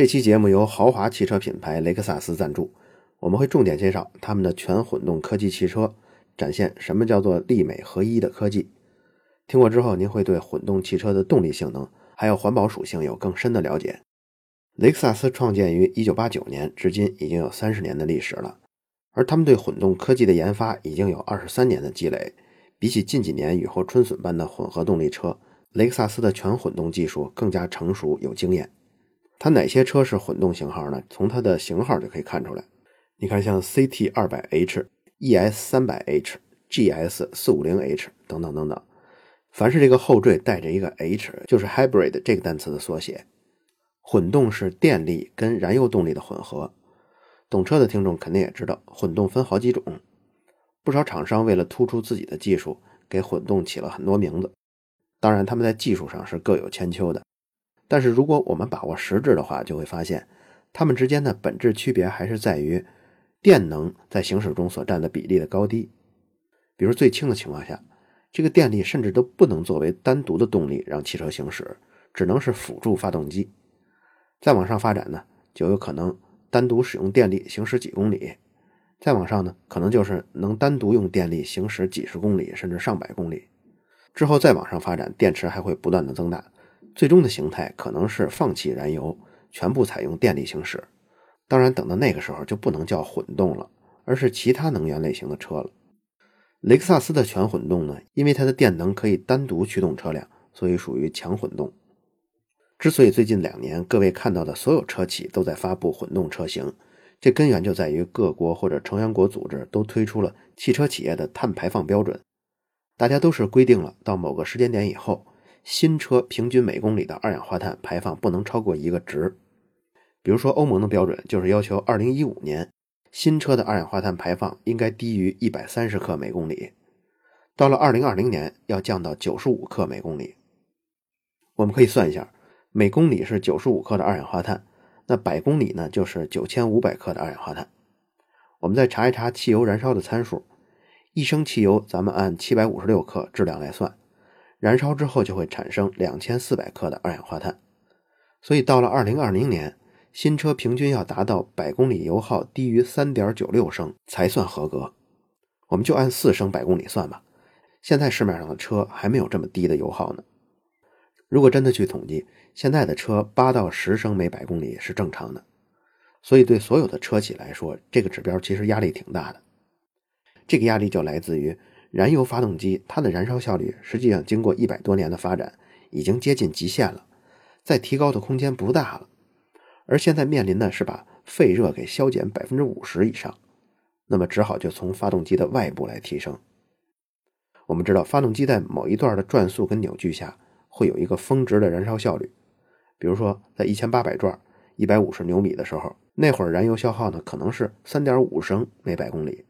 这期节目由豪华汽车品牌雷克萨斯赞助，我们会重点介绍他们的全混动科技汽车，展现什么叫做力美合一的科技。听过之后，您会对混动汽车的动力性能还有环保属性有更深的了解。雷克萨斯创建于1989年，至今已经有三十年的历史了，而他们对混动科技的研发已经有二十三年的积累。比起近几年雨后春笋般的混合动力车，雷克萨斯的全混动技术更加成熟有经验。它哪些车是混动型号呢？从它的型号就可以看出来。你看，像 CT 二百 H、ES 三百 H、GS 四五零 H 等等等等，凡是这个后缀带着一个 H，就是 hybrid 这个单词的缩写。混动是电力跟燃油动力的混合。懂车的听众肯定也知道，混动分好几种。不少厂商为了突出自己的技术，给混动起了很多名字。当然，他们在技术上是各有千秋的。但是，如果我们把握实质的话，就会发现，它们之间的本质区别还是在于电能在行驶中所占的比例的高低。比如最轻的情况下，这个电力甚至都不能作为单独的动力让汽车行驶，只能是辅助发动机。再往上发展呢，就有可能单独使用电力行驶几公里；再往上呢，可能就是能单独用电力行驶几十公里甚至上百公里。之后再往上发展，电池还会不断的增大。最终的形态可能是放弃燃油，全部采用电力行驶。当然，等到那个时候就不能叫混动了，而是其他能源类型的车了。雷克萨斯的全混动呢，因为它的电能可以单独驱动车辆，所以属于强混动。之所以最近两年各位看到的所有车企都在发布混动车型，这根源就在于各国或者成员国组织都推出了汽车企业的碳排放标准，大家都是规定了到某个时间点以后。新车平均每公里的二氧化碳排放不能超过一个值，比如说欧盟的标准就是要求2015年新车的二氧化碳排放应该低于130克每公里，到了2020年要降到95克每公里。我们可以算一下，每公里是95克的二氧化碳，那百公里呢就是9500克的二氧化碳。我们再查一查汽油燃烧的参数，一升汽油咱们按756克质量来算。燃烧之后就会产生两千四百克的二氧化碳，所以到了二零二零年，新车平均要达到百公里油耗低于三点九六升才算合格。我们就按四升百公里算吧，现在市面上的车还没有这么低的油耗呢。如果真的去统计，现在的车八到十升每百公里是正常的，所以对所有的车企来说，这个指标其实压力挺大的。这个压力就来自于。燃油发动机，它的燃烧效率实际上经过一百多年的发展，已经接近极限了，再提高的空间不大了。而现在面临的是把废热给消减百分之五十以上，那么只好就从发动机的外部来提升。我们知道，发动机在某一段的转速跟扭矩下，会有一个峰值的燃烧效率。比如说，在一千八百转、一百五十牛米的时候，那会儿燃油消耗呢可能是三点五升每百公里。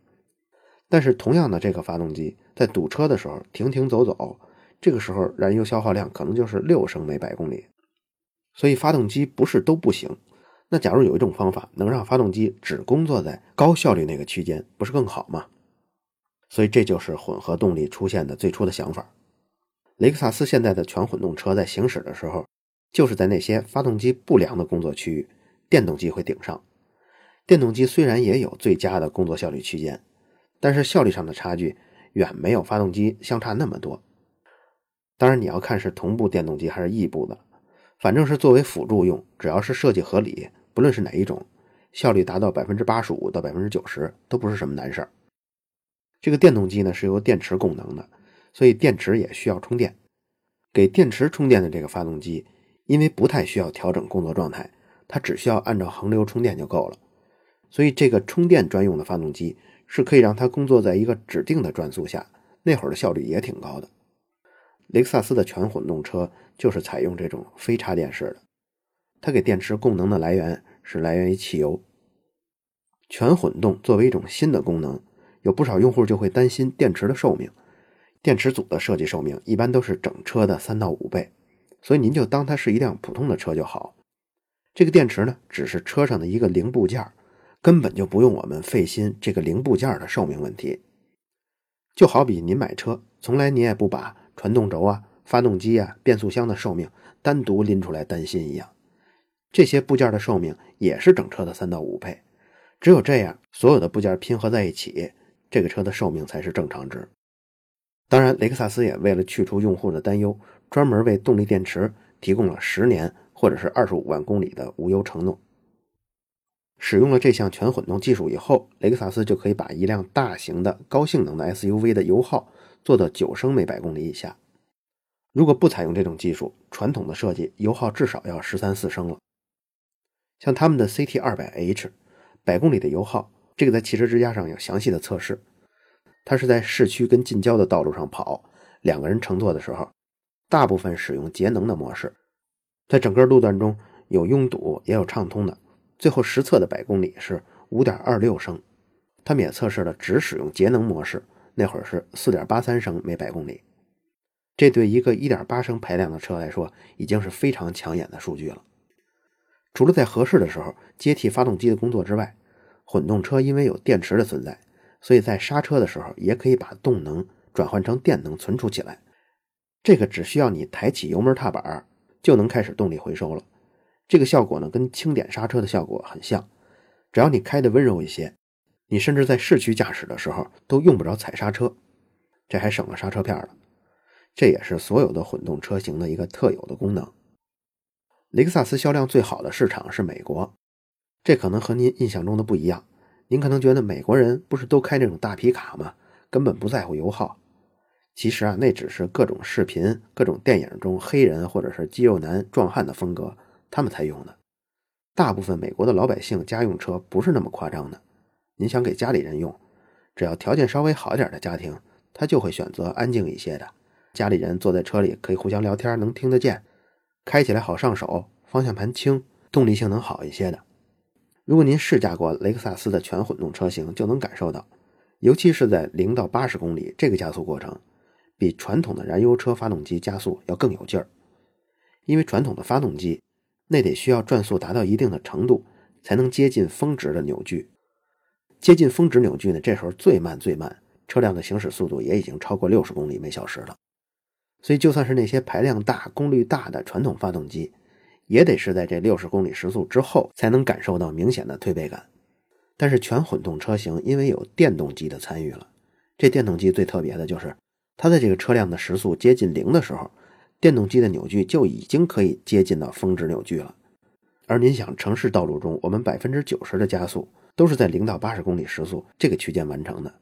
但是，同样的这个发动机在堵车的时候停停走走，这个时候燃油消耗量可能就是六升每百公里。所以，发动机不是都不行。那假如有一种方法能让发动机只工作在高效率那个区间，不是更好吗？所以，这就是混合动力出现的最初的想法。雷克萨斯现在的全混动车在行驶的时候，就是在那些发动机不良的工作区域，电动机会顶上。电动机虽然也有最佳的工作效率区间。但是效率上的差距远没有发动机相差那么多。当然，你要看是同步电动机还是异步的，反正是作为辅助用，只要是设计合理，不论是哪一种，效率达到百分之八十五到百分之九十都不是什么难事儿。这个电动机呢是由电池供能的，所以电池也需要充电。给电池充电的这个发动机，因为不太需要调整工作状态，它只需要按照恒流充电就够了。所以这个充电专用的发动机。是可以让它工作在一个指定的转速下，那会儿的效率也挺高的。雷克萨斯的全混动车就是采用这种非插电式的，它给电池供能的来源是来源于汽油。全混动作为一种新的功能，有不少用户就会担心电池的寿命。电池组的设计寿命一般都是整车的三到五倍，所以您就当它是一辆普通的车就好。这个电池呢，只是车上的一个零部件根本就不用我们费心这个零部件的寿命问题，就好比您买车，从来您也不把传动轴啊、发动机啊、变速箱的寿命单独拎出来担心一样。这些部件的寿命也是整车的三到五倍。只有这样，所有的部件拼合在一起，这个车的寿命才是正常值。当然，雷克萨斯也为了去除用户的担忧，专门为动力电池提供了十年或者是二十五万公里的无忧承诺。使用了这项全混动技术以后，雷克萨斯就可以把一辆大型的高性能的 SUV 的油耗做到九升每百公里以下。如果不采用这种技术，传统的设计油耗至少要十三四升了。像他们的 CT 二百 H。百公里的油耗，这个在汽车之家上有详细的测试。它是在市区跟近郊的道路上跑，两个人乘坐的时候，大部分使用节能的模式，在整个路段中有拥堵也有畅通的。最后实测的百公里是五点二六升。他们也测试了只使用节能模式，那会儿是四点八三升每百公里。这对一个一点八升排量的车来说，已经是非常抢眼的数据了。除了在合适的时候接替发动机的工作之外，混动车因为有电池的存在，所以在刹车的时候也可以把动能转换成电能存储起来。这个只需要你抬起油门踏板就能开始动力回收了。这个效果呢跟轻点刹车的效果很像。只要你开的温柔一些，你甚至在市区驾驶的时候都用不着踩刹车，这还省了刹车片了。这也是所有的混动车型的一个特有的功能。雷克萨斯销量最好的市场是美国，这可能和您印象中的不一样。您可能觉得美国人不是都开那种大皮卡吗？根本不在乎油耗。其实啊，那只是各种视频、各种电影中黑人或者是肌肉男、壮汉的风格，他们才用的。大部分美国的老百姓家用车不是那么夸张的。您想给家里人用，只要条件稍微好点的家庭，他就会选择安静一些的。家里人坐在车里可以互相聊天，能听得见。开起来好上手，方向盘轻，动力性能好一些的。如果您试驾过雷克萨斯的全混动车型，就能感受到，尤其是在零到八十公里这个加速过程，比传统的燃油车发动机加速要更有劲儿。因为传统的发动机，那得需要转速达到一定的程度，才能接近峰值的扭矩。接近峰值扭矩呢，这时候最慢最慢，车辆的行驶速度也已经超过六十公里每小时了。所以，就算是那些排量大、功率大的传统发动机，也得是在这六十公里时速之后才能感受到明显的推背感。但是，全混动车型因为有电动机的参与了，这电动机最特别的就是，它在这个车辆的时速接近零的时候，电动机的扭矩就已经可以接近到峰值扭矩了。而您想，城市道路中，我们百分之九十的加速都是在零到八十公里时速这个区间完成的。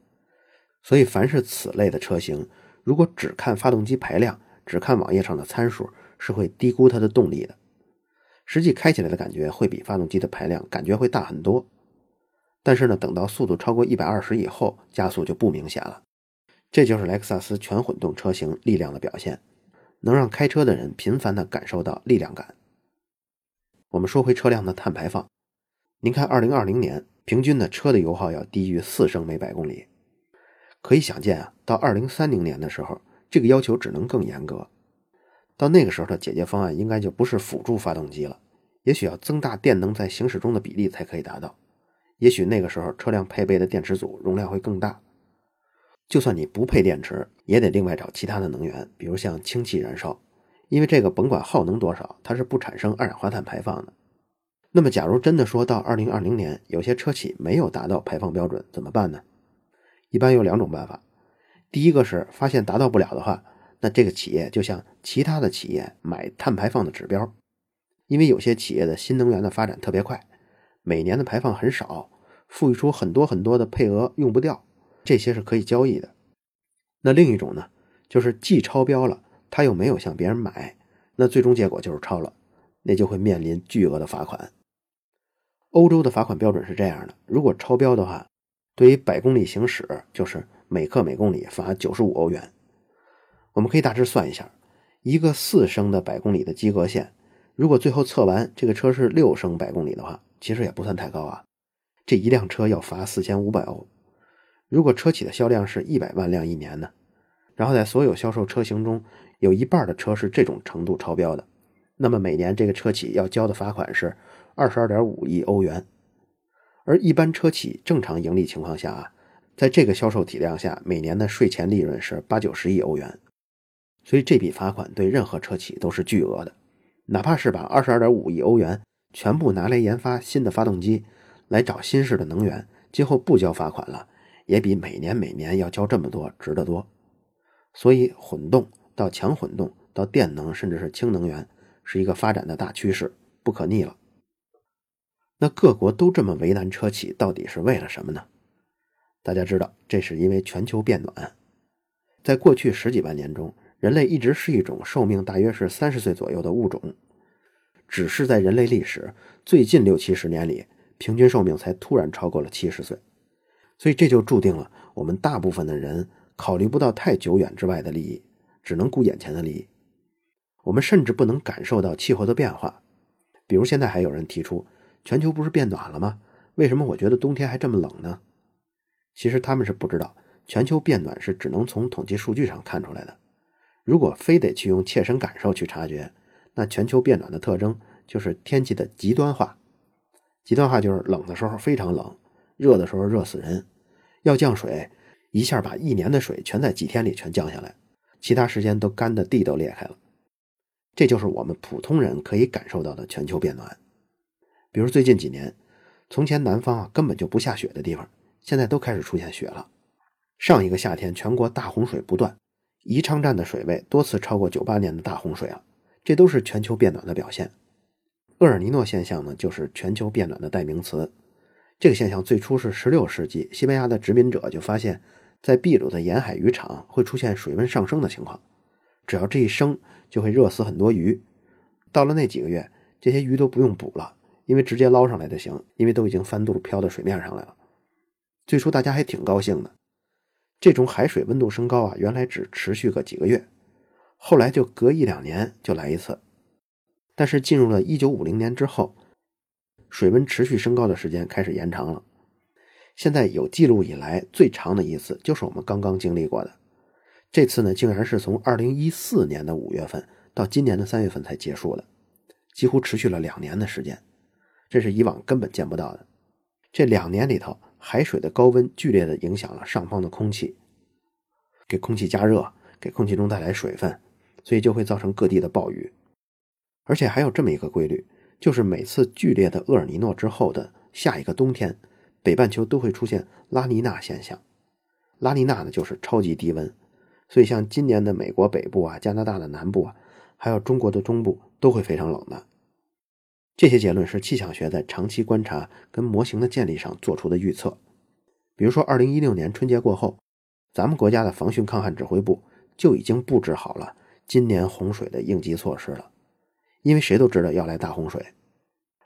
所以，凡是此类的车型。如果只看发动机排量，只看网页上的参数，是会低估它的动力的。实际开起来的感觉会比发动机的排量感觉会大很多。但是呢，等到速度超过一百二十以后，加速就不明显了。这就是雷克萨斯全混动车型力量的表现，能让开车的人频繁地感受到力量感。我们说回车辆的碳排放，您看，二零二零年平均的车的油耗要低于四升每百公里。可以想见啊，到二零三零年的时候，这个要求只能更严格。到那个时候的解决方案应该就不是辅助发动机了，也许要增大电能在行驶中的比例才可以达到。也许那个时候车辆配备的电池组容量会更大。就算你不配电池，也得另外找其他的能源，比如像氢气燃烧，因为这个甭管耗能多少，它是不产生二氧化碳排放的。那么，假如真的说到二零二零年，有些车企没有达到排放标准，怎么办呢？一般有两种办法，第一个是发现达到不了的话，那这个企业就像其他的企业买碳排放的指标，因为有些企业的新能源的发展特别快，每年的排放很少，赋予出很多很多的配额用不掉，这些是可以交易的。那另一种呢，就是既超标了，他又没有向别人买，那最终结果就是超了，那就会面临巨额的罚款。欧洲的罚款标准是这样的，如果超标的话。对于百公里行驶，就是每克每公里罚九十五欧元。我们可以大致算一下，一个四升的百公里的及格线，如果最后测完这个车是六升百公里的话，其实也不算太高啊。这一辆车要罚四千五百欧。如果车企的销量是一百万辆一年呢，然后在所有销售车型中有一半的车是这种程度超标的，那么每年这个车企要交的罚款是二十二点五亿欧元。而一般车企正常盈利情况下啊，在这个销售体量下，每年的税前利润是八九十亿欧元，所以这笔罚款对任何车企都是巨额的。哪怕是把二十二点五亿欧元全部拿来研发新的发动机，来找新式的能源，今后不交罚款了，也比每年每年要交这么多值得多。所以，混动到强混动到电能，甚至是氢能源，是一个发展的大趋势，不可逆了。那各国都这么为难车企，到底是为了什么呢？大家知道，这是因为全球变暖。在过去十几万年中，人类一直是一种寿命大约是三十岁左右的物种，只是在人类历史最近六七十年里，平均寿命才突然超过了七十岁。所以这就注定了我们大部分的人考虑不到太久远之外的利益，只能顾眼前的利益。我们甚至不能感受到气候的变化。比如现在还有人提出。全球不是变暖了吗？为什么我觉得冬天还这么冷呢？其实他们是不知道，全球变暖是只能从统计数据上看出来的。如果非得去用切身感受去察觉，那全球变暖的特征就是天气的极端化。极端化就是冷的时候非常冷，热的时候热死人。要降水，一下把一年的水全在几天里全降下来，其他时间都干的地都裂开了。这就是我们普通人可以感受到的全球变暖。比如最近几年，从前南方啊根本就不下雪的地方，现在都开始出现雪了。上一个夏天，全国大洪水不断，宜昌站的水位多次超过九八年的大洪水啊，这都是全球变暖的表现。厄尔尼诺现象呢，就是全球变暖的代名词。这个现象最初是十六世纪西班牙的殖民者就发现，在秘鲁的沿海渔场会出现水温上升的情况，只要这一升，就会热死很多鱼。到了那几个月，这些鱼都不用捕了。因为直接捞上来就行，因为都已经翻肚飘到水面上来了。最初大家还挺高兴的，这种海水温度升高啊，原来只持续个几个月，后来就隔一两年就来一次。但是进入了一九五零年之后，水温持续升高的时间开始延长了。现在有记录以来最长的一次就是我们刚刚经历过的，这次呢竟然是从二零一四年的五月份到今年的三月份才结束的，几乎持续了两年的时间。这是以往根本见不到的。这两年里头，海水的高温剧烈的影响了上方的空气，给空气加热，给空气中带来水分，所以就会造成各地的暴雨。而且还有这么一个规律，就是每次剧烈的厄尔尼诺之后的下一个冬天，北半球都会出现拉尼娜现象。拉尼娜呢，就是超级低温，所以像今年的美国北部啊、加拿大的南部啊，还有中国的中部，都会非常冷的。这些结论是气象学在长期观察跟模型的建立上做出的预测。比如说，二零一六年春节过后，咱们国家的防汛抗旱指挥部就已经布置好了今年洪水的应急措施了。因为谁都知道要来大洪水，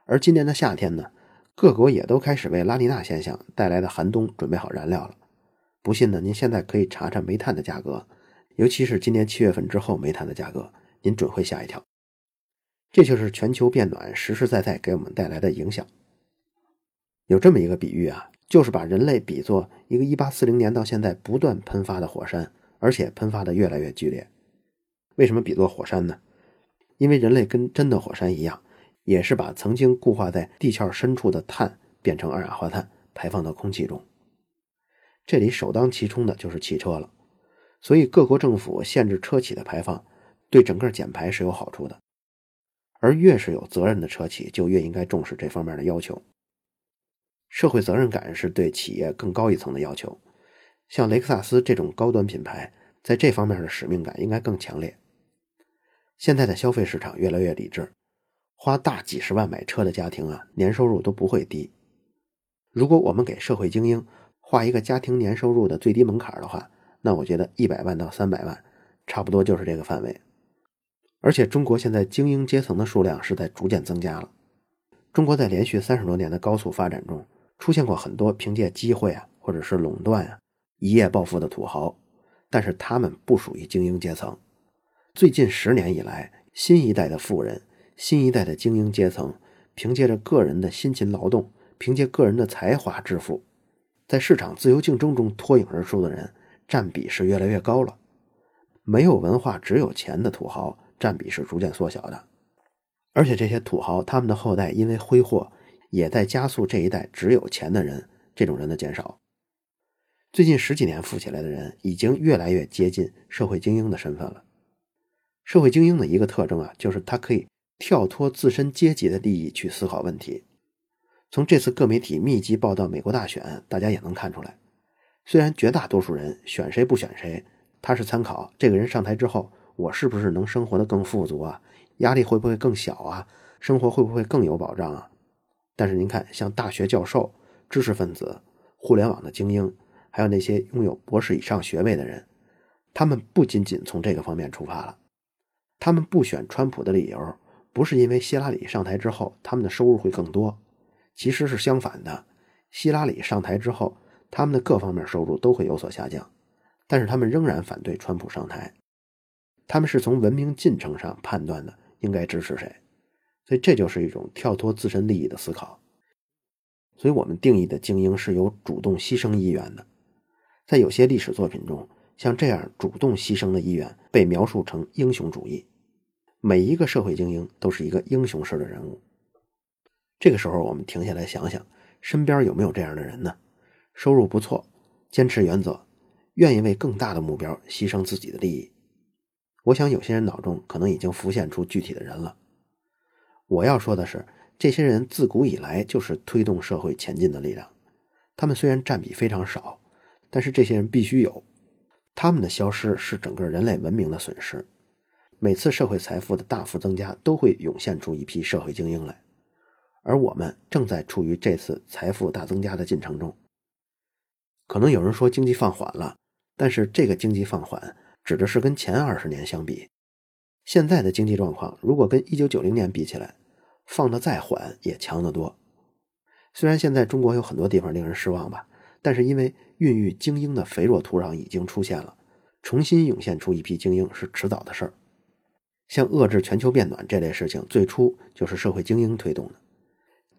而今年的夏天呢，各国也都开始为拉尼娜现象带来的寒冬准备好燃料了。不信呢，您现在可以查查煤炭的价格，尤其是今年七月份之后煤炭的价格，您准会吓一跳。这就是全球变暖实实在在给我们带来的影响。有这么一个比喻啊，就是把人类比作一个1840年到现在不断喷发的火山，而且喷发的越来越剧烈。为什么比作火山呢？因为人类跟真的火山一样，也是把曾经固化在地壳深处的碳变成二氧化碳排放到空气中。这里首当其冲的就是汽车了，所以各国政府限制车企的排放，对整个减排是有好处的。而越是有责任的车企，就越应该重视这方面的要求。社会责任感是对企业更高一层的要求。像雷克萨斯这种高端品牌，在这方面的使命感应该更强烈。现在的消费市场越来越理智，花大几十万买车的家庭啊，年收入都不会低。如果我们给社会精英画一个家庭年收入的最低门槛的话，那我觉得一百万到三百万，差不多就是这个范围。而且中国现在精英阶层的数量是在逐渐增加了。中国在连续三十多年的高速发展中，出现过很多凭借机会啊，或者是垄断啊，一夜暴富的土豪，但是他们不属于精英阶层。最近十年以来，新一代的富人，新一代的精英阶层，凭借着个人的辛勤劳动，凭借个人的才华致富，在市场自由竞争中脱颖而出的人，占比是越来越高了。没有文化只有钱的土豪。占比是逐渐缩小的，而且这些土豪他们的后代因为挥霍，也在加速这一代只有钱的人这种人的减少。最近十几年富起来的人已经越来越接近社会精英的身份了。社会精英的一个特征啊，就是他可以跳脱自身阶级的利益去思考问题。从这次各媒体密集报道美国大选，大家也能看出来，虽然绝大多数人选谁不选谁，他是参考这个人上台之后，我是不是能生活的更富足啊，压力会不会更小啊，生活会不会更有保障啊？但是您看，像大学教授、知识分子、互联网的精英，还有那些拥有博士以上学位的人，他们不仅仅从这个方面出发了，他们不选川普的理由，不是因为希拉里上台之后他们的收入会更多。其实是相反的，希拉里上台之后，他们的各方面收入都会有所下降，但是他们仍然反对川普上台。他们是从文明进程上判断的应该支持谁，所以这就是一种跳脱自身利益的思考。所以我们定义的精英是有主动牺牲意愿的，在有些历史作品中，像这样主动牺牲的意愿被描述成英雄主义。每一个社会精英都是一个英雄式的人物。这个时候，我们停下来想想，身边有没有这样的人呢？收入不错，坚持原则，愿意为更大的目标牺牲自己的利益。我想，有些人脑中可能已经浮现出具体的人了。我要说的是，这些人自古以来就是推动社会前进的力量。他们虽然占比非常少，但是这些人必须有。他们的消失是整个人类文明的损失。每次社会财富的大幅增加，都会涌现出一批社会精英来。而我们正在处于这次财富大增加的进程中。可能有人说经济放缓了，但是这个经济放缓指的是跟前二十年相比。现在的经济状况如果跟一九九零年比起来，放的再缓也强得多。虽然现在中国有很多地方令人失望吧，但是因为孕育精英的肥沃土壤已经出现了，重新涌现出一批精英是迟早的事儿。像遏制全球变暖这类事情，最初就是社会精英推动的。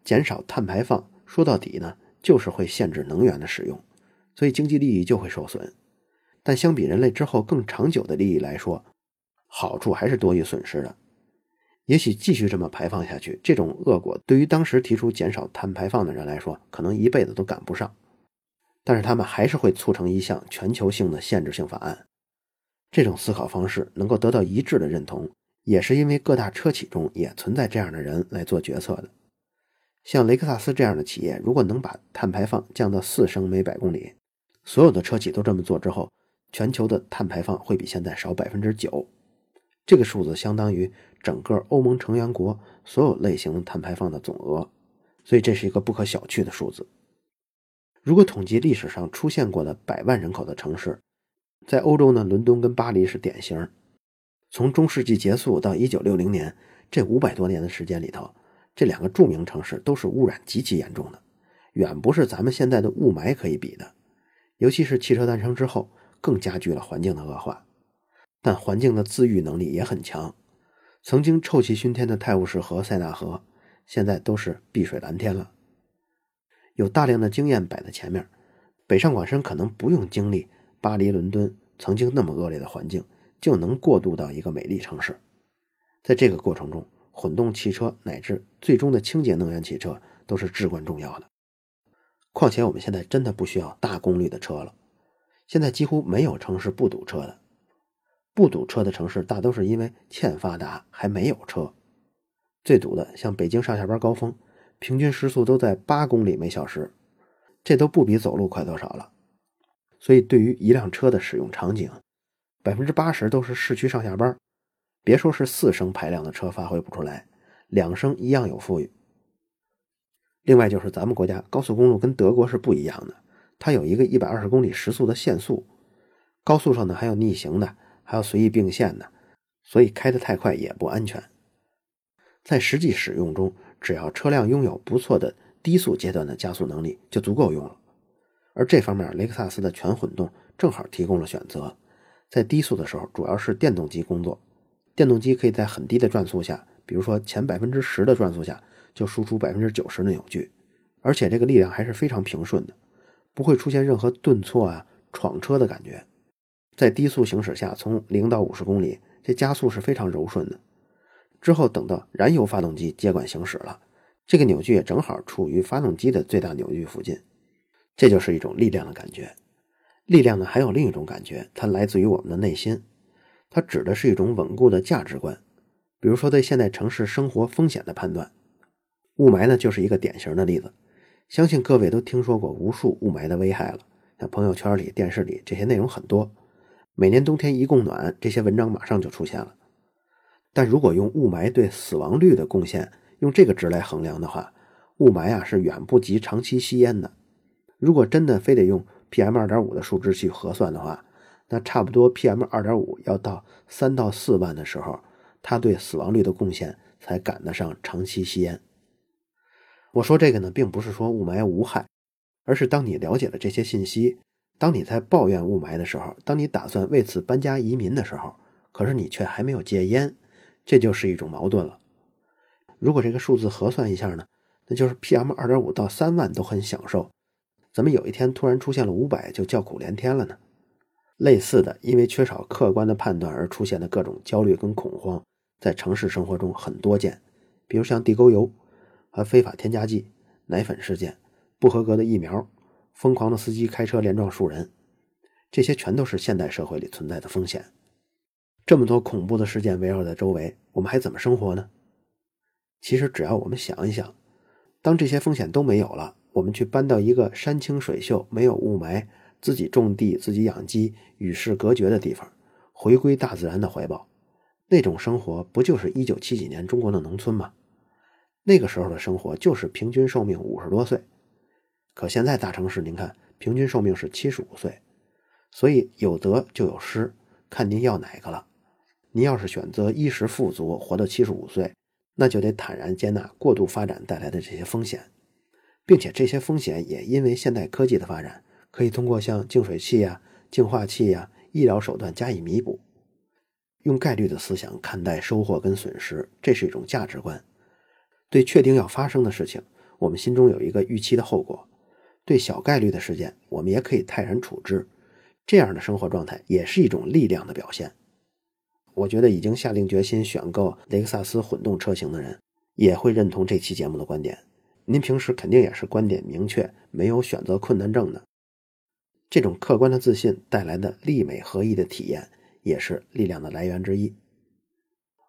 减少碳排放，说到底呢，就是会限制能源的使用，所以经济利益就会受损。但相比人类之后更长久的利益来说，好处还是多于损失的。也许继续这么排放下去，这种恶果对于当时提出减少碳排放的人来说，可能一辈子都赶不上。但是他们还是会促成一项全球性的限制性法案。这种思考方式能够得到一致的认同，也是因为各大车企中也存在这样的人来做决策的。像雷克萨斯这样的企业，如果能把碳排放降到四升每百公里，所有的车企都这么做之后，全球的碳排放会比现在少百分之九。这个数字相当于整个欧盟成员国所有类型碳排放的总额，所以这是一个不可小觑的数字。如果统计历史上出现过的百万人口的城市，在欧洲呢，伦敦跟巴黎是典型。从中世纪结束到一九六零年这五百多年的时间里头。这两个著名城市都是污染极其严重的，远不是咱们现在的雾霾可以比的。尤其是汽车诞生之后，更加剧了环境的恶化。但环境的自愈能力也很强。曾经臭气熏天的泰晤士河、塞纳河，现在都是碧水蓝天了。有大量的经验摆在前面，北上广深可能不用经历巴黎、伦敦曾经那么恶劣的环境，就能过渡到一个美丽城市。在这个过程中，混动汽车乃至最终的清洁能源汽车都是至关重要的。况且我们现在真的不需要大功率的车了，现在几乎没有城市不堵车的。不堵车的城市大都是因为欠发达，还没有车。最堵的像北京上下班高峰，平均时速都在八公里每小时，这都不比走路快多少了。所以对于一辆车的使用场景，百分之八十都是市区上下班。别说是四升排量的车发挥不出来，两升一样有富裕。另外就是咱们国家高速公路跟德国是不一样的，它有一个一百二十公里时速的限速，高速上呢还有逆行的，还有随意并线的，所以开得太快也不安全。在实际使用中，只要车辆拥有不错的低速阶段的加速能力就足够用了。而这方面，雷克萨斯的全混动正好提供了选择，在低速的时候主要是电动机工作。电动机可以在很低的转速下，比如说前百分之十的转速下，就输出百分之九十的扭矩，而且这个力量还是非常平顺的，不会出现任何顿挫啊、闯车的感觉。在低速行驶下，从零到五十公里，这加速是非常柔顺的。之后等到燃油发动机接管行驶了，这个扭矩也正好处于发动机的最大扭矩附近，这就是一种力量的感觉。力量呢，还有另一种感觉，它来自于我们的内心。它指的是一种稳固的价值观，比如说对现代城市生活风险的判断，雾霾呢就是一个典型的例子。相信各位都听说过无数雾霾的危害了，像朋友圈里、电视里这些内容很多。每年冬天一供暖，这些文章马上就出现了。但如果用雾霾对死亡率的贡献用这个值来衡量的话，雾霾啊是远不及长期吸烟的。如果真的非得用 PM 二点五的数值去核算的话，那差不多 PM 二点五要到三到四万的时候，它对死亡率的贡献才赶得上长期吸烟。我说这个呢，并不是说雾霾无害，而是当你了解了这些信息。当你在抱怨雾霾的时候，当你打算为此搬家移民的时候，可是你却还没有戒烟，这就是一种矛盾了。如果这个数字核算一下呢，那就是 PM 二点五到三万都很享受，怎么有一天突然出现了五百就叫苦连天了呢？类似的，因为缺少客观的判断而出现的各种焦虑跟恐慌，在城市生活中很多见，比如像地沟油和非法添加剂、奶粉事件、不合格的疫苗。疯狂的司机开车连撞数人，这些全都是现代社会里存在的风险。这么多恐怖的事件围绕在周围，我们还怎么生活呢？其实，只要我们想一想，当这些风险都没有了，我们去搬到一个山清水秀、没有雾霾、自己种地、自己养鸡、与世隔绝的地方，回归大自然的怀抱，那种生活不就是一九七几年中国的农村吗？那个时候的生活就是平均寿命五十多岁。可现在大城市，您看平均寿命是七十五岁，所以有得就有失，看您要哪个了。您要是选择衣食富足，活到七十五岁，那就得坦然接纳过度发展带来的这些风险，并且这些风险也因为现代科技的发展，可以通过像净水器呀、净化器呀、医疗手段加以弥补。用概率的思想看待收获跟损失，这是一种价值观。对确定要发生的事情，我们心中有一个预期的后果。对小概率的事件，我们也可以泰然处之，这样的生活状态也是一种力量的表现。我觉得已经下定决心选购雷克萨斯混动车型的人，也会认同这期节目的观点。您平时肯定也是观点明确，没有选择困难症的。这种客观的自信带来的利美合一的体验，也是力量的来源之一。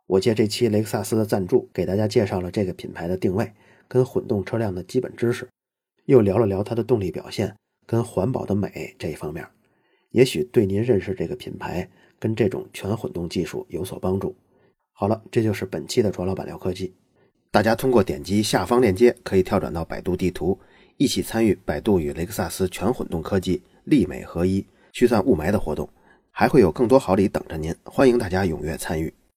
我借这期雷克萨斯的赞助，给大家介绍了这个品牌的定位跟混动车辆的基本知识。又聊了聊它的动力表现跟环保的美这一方面，也许对您认识这个品牌跟这种全混动技术有所帮助。好了，这就是本期的卓老板聊科技。大家通过点击下方链接，可以跳转到百度地图，一起参与百度与雷克萨斯全混动科技利美合一驱散雾霾的活动，还会有更多好礼等着您，欢迎大家踊跃参与。